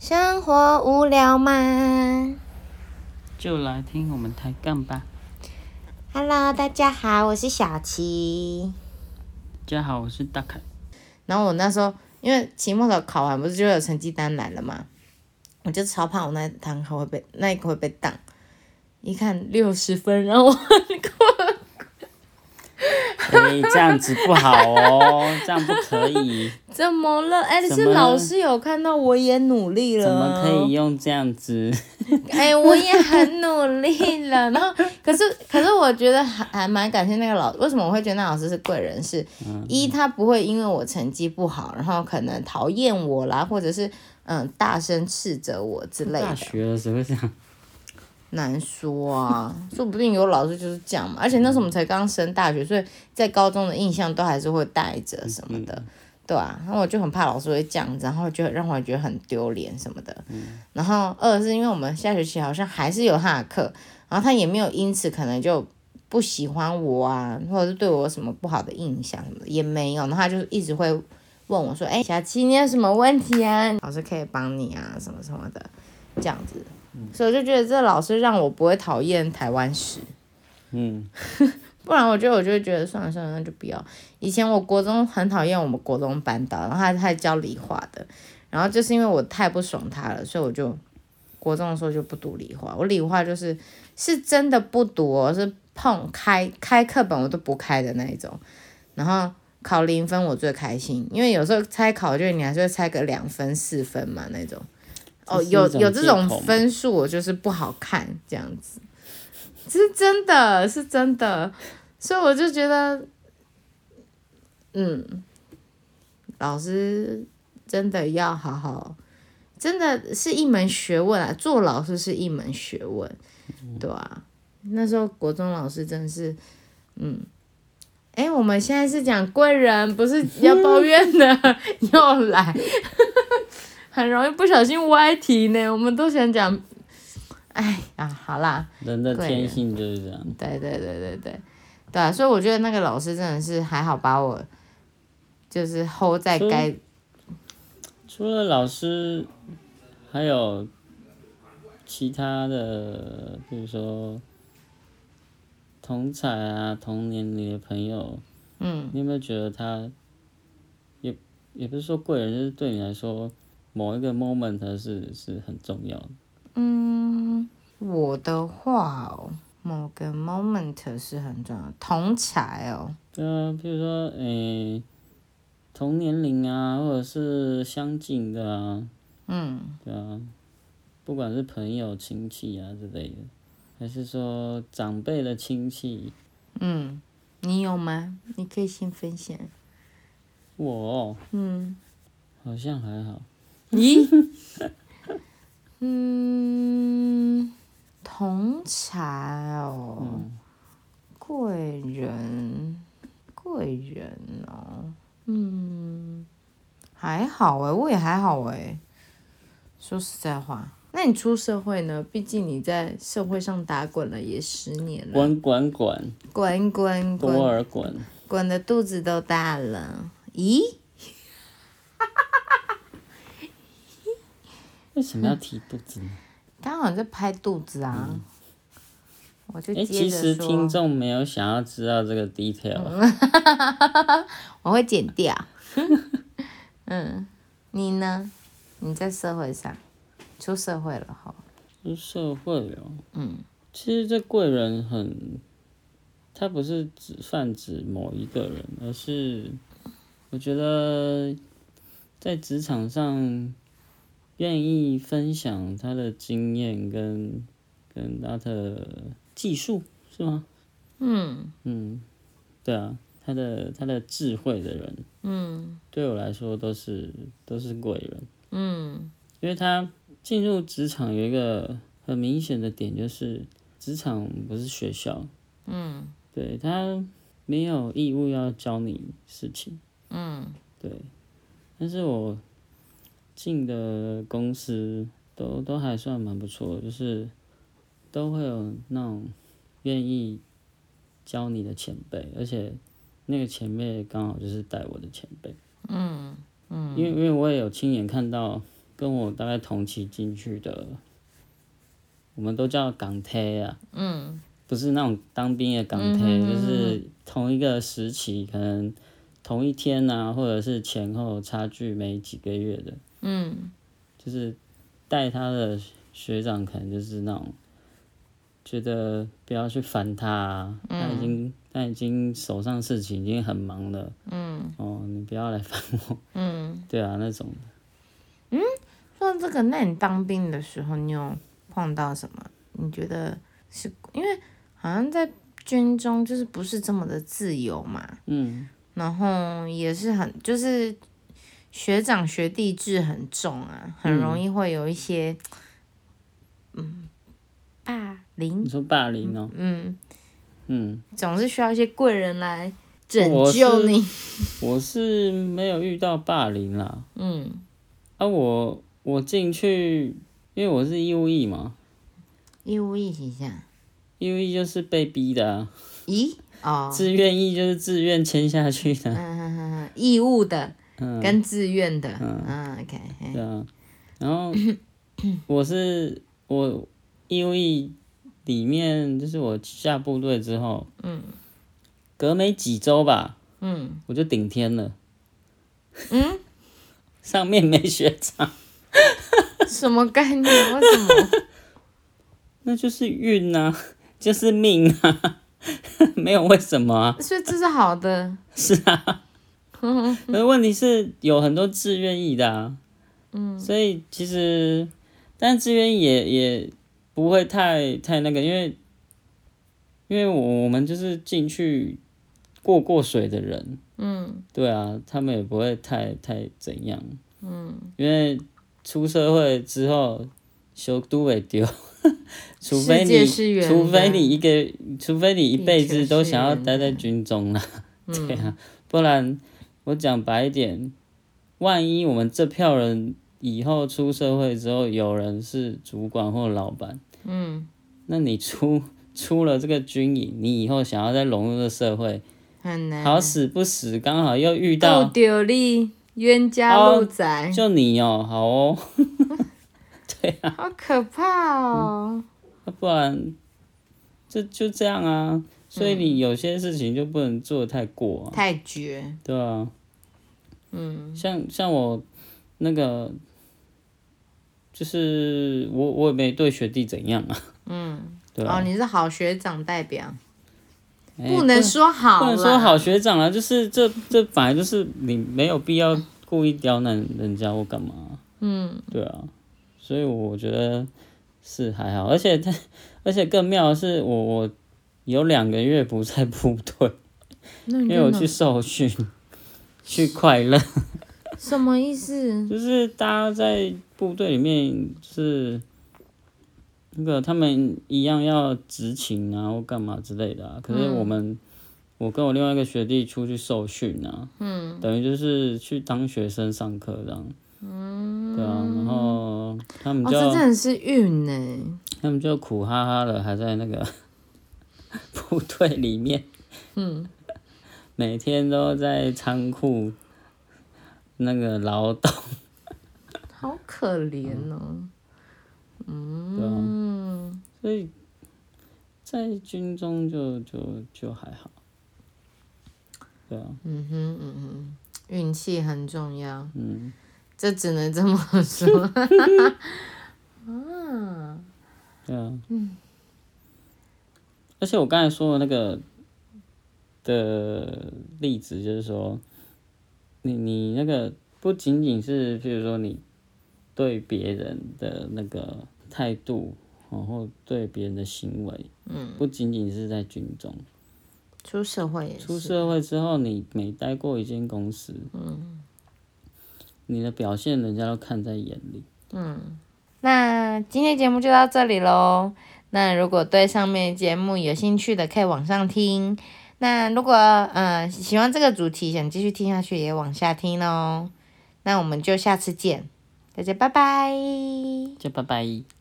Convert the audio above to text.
生活无聊吗就来听我们抬杠吧。？Hello，大家好，我是小琪。大家好，我是大凯。然后我那时候因为期末考考完不是就有成绩单来了嘛，我就超怕我那堂课会被那一科会被挡，一看六十分，然后我哎、这样子不好哦，这样不可以，怎么了？哎、是怎么老师有看到我也努力了，怎么可以？用这样子？哎、我也很努力了。然后，可是，可是我觉得还还蛮感谢那个老，为什么我会觉得那老师是贵人是？一，他不会因为我成绩不好，然后可能讨厌我啦，或者是嗯大声斥责我之类大的。学的时候会这样，难说啊，说不定有老师就是这样嘛。而且那时候我们才刚升大学，所以在高中的印象都还是会带着什么的，对啊。然后我就很怕老师会这样子，然后就让我觉得很丢脸什么的。然后二是因为我们下学期好像还是有他的课，然后他也没有因此可能就不喜欢我啊，或者是对我有什么不好的印象什么的也没有。然后他就一直会问我说：“哎、小七，你有什么问题啊？老师可以帮你啊，什么什么的，这样子。”所以我就觉得这老师让我不会讨厌台湾史，嗯，不然我觉得我就会觉得算了算了，那就不要。以前我国中很讨厌我们国中班导，然后他他还教理化的，然后就是因为我太不爽他了，所以我就国中的时候就不读理化。我理化就是是真的不读、哦，是碰开开课本我都不开的那一种。然后考零分我最开心，因为有时候猜考卷你还是会猜个两分四分嘛那种。哦，有有这种分数，我就是不好看这样子，是真的是真的，所以我就觉得，嗯，老师真的要好好，真的是一门学问啊，做老师是一门学问，对啊，那时候国中老师真的是，嗯。哎，我们现在是讲贵人，不是要抱怨的，又来。很容易不小心歪题呢。我们都想讲，哎啊，好啦，人的天性就是这样。对对对对对，对啊，所以我觉得那个老师真的是还好把我就是 hold 在该除了老师，还有其他的，比如说同彩啊、同年龄的朋友，嗯你有没有觉得他，也也不是说贵人，就是对你来说，某一个 moment 是是很重要的。嗯，我的话哦，某个 moment 是很重要的，同才哦，对啊，比如说，诶、同年龄啊，或者是相近的啊，嗯，对啊，不管是朋友、亲戚啊之类的，还是说长辈的亲戚，嗯，你有吗？你可以先分享。我哦嗯，好像还好。咦？嗯，同才哦，贵人，贵人哦，嗯，还好诶，我也还好诶。说实在话，那你出社会呢？毕竟你在社会上打滚了也十年了，滚滚滚，滚滚多滚，尔滚，滚的肚子都大了。咦？为什么要提肚子呢？刚好在拍肚子啊，我就其实。听众没有想要知道这个 detail，、我会剪掉。嗯，你呢？你在社会上，出社会了哈。出社会了。嗯其实这贵人很，他不是只泛指某一个人，而是我觉得在职场上愿意分享他的经验跟跟他的技术是吗？嗯。嗯，对啊，他的他的智慧的人，嗯。对我来说都是都是贵人，嗯。因为他进入职场有一个很明显的点，就是职场不是学校，嗯。对他没有义务要教你事情，嗯。对，但是我进的公司都都还算蛮不错的，就是都会有那种愿意教你的前辈，而且那个前辈刚好就是带我的前辈，嗯嗯。因为因为我也有亲眼看到跟我大概同期进去的，我们都叫港铁啊，嗯。不是那种当兵的港推，就是同一个时期，可能同一天啊，或者是前后差距没几个月的，嗯。就是带他的学长，可能就是那种觉得不要去烦他、啊，他已经他已经手上事情已经很忙了，嗯。哦，你不要来烦我，嗯。对啊，那种。嗯说到这个，那你当兵的时候，你有碰到什么？你觉得是因为好像在军中就是不是这么的自由嘛，嗯，然后也是很就是学长学弟制很重啊，很容易会有一些嗯霸凌你，说霸凌哦，嗯，嗯，总是需要一些贵人来拯救你，我是没有遇到霸凌啦，嗯啊，我我进去，因为我是义务役嘛，义务役形象，义务役就是被逼的啊，咦？哦，自愿役就是自愿签下去的，嗯哼哼哼，义务的嗯，跟自愿的，嗯，OK，嘿。对啊，然后我是我义务役里面，就是我下部队之后，嗯。隔没几周吧，嗯。我就顶天了，嗯，上面没学长，什么概念？为什么？那就是运啊，就是命啊，没有为什么啊，所以这是好的，是啊，可是问题是有很多自愿意的啊，嗯，所以其实，但自愿意也也不会太太那个，因为因为我我们就是进去过过水的人，嗯。对啊，他们也不会太太怎样，嗯，因为出社会之后，修都会丢，除非你除非你一个，除非你一辈子都想要待在军中啦，对啊，不然我讲白一点，万一我们这票人以后出社会之后，有人是主管或老板，嗯，那你出 出了这个军营，你以后想要再融入这社会，很难。好死不死，刚好又遇不到丢力，冤家路窄，就你哦，好哦，对啊好可怕哦。要不然就就这样啊。所以你有些事情就不能做的太过啊，太绝，对啊。嗯。像像我那个，就是我我也没对学弟怎样啊，嗯。对啊。哦，，你是好学长代表，哎不能说好啦。不能说好学长啊，就是这这本来就是你没有必要故意刁难人家或干嘛，嗯。对啊，所以我觉得是还好，而且他 而且更妙的是我我有两个月不在部队，因为我去受训，去快乐，什么意思？就是大家在部队里面是。那个他们一样要执勤啊，或干嘛之类的啊。可是我们，我跟我另外一个学弟出去受训啊，嗯等于就是去当学生上课这样。嗯，对啊，然后他们哦，就、这真的是运呢。他们就苦哈哈的，还在那个部队里面，嗯，每天都在仓库那个劳动。好可怜哦。嗯所以在军中就就就还好。对啊，嗯哼嗯哼，运气很重要，嗯，这只能这么说。啊，对啊，嗯。而且我刚才说的那个的例子，就是说，你你那个不仅仅是，譬如说你对别人的那个态度，然后对别人的行为，嗯，不仅仅是在军中，出社会也是。出社会之后，你每待过一间公司，嗯你的表现人家都看在眼里。嗯，那今天节目就到这里喽。那如果对上面节目有兴趣的，可以往上听。那如果呃喜欢这个主题，想继续听下去，也往下听哦。那我们就下次见，大家拜拜。就拜拜。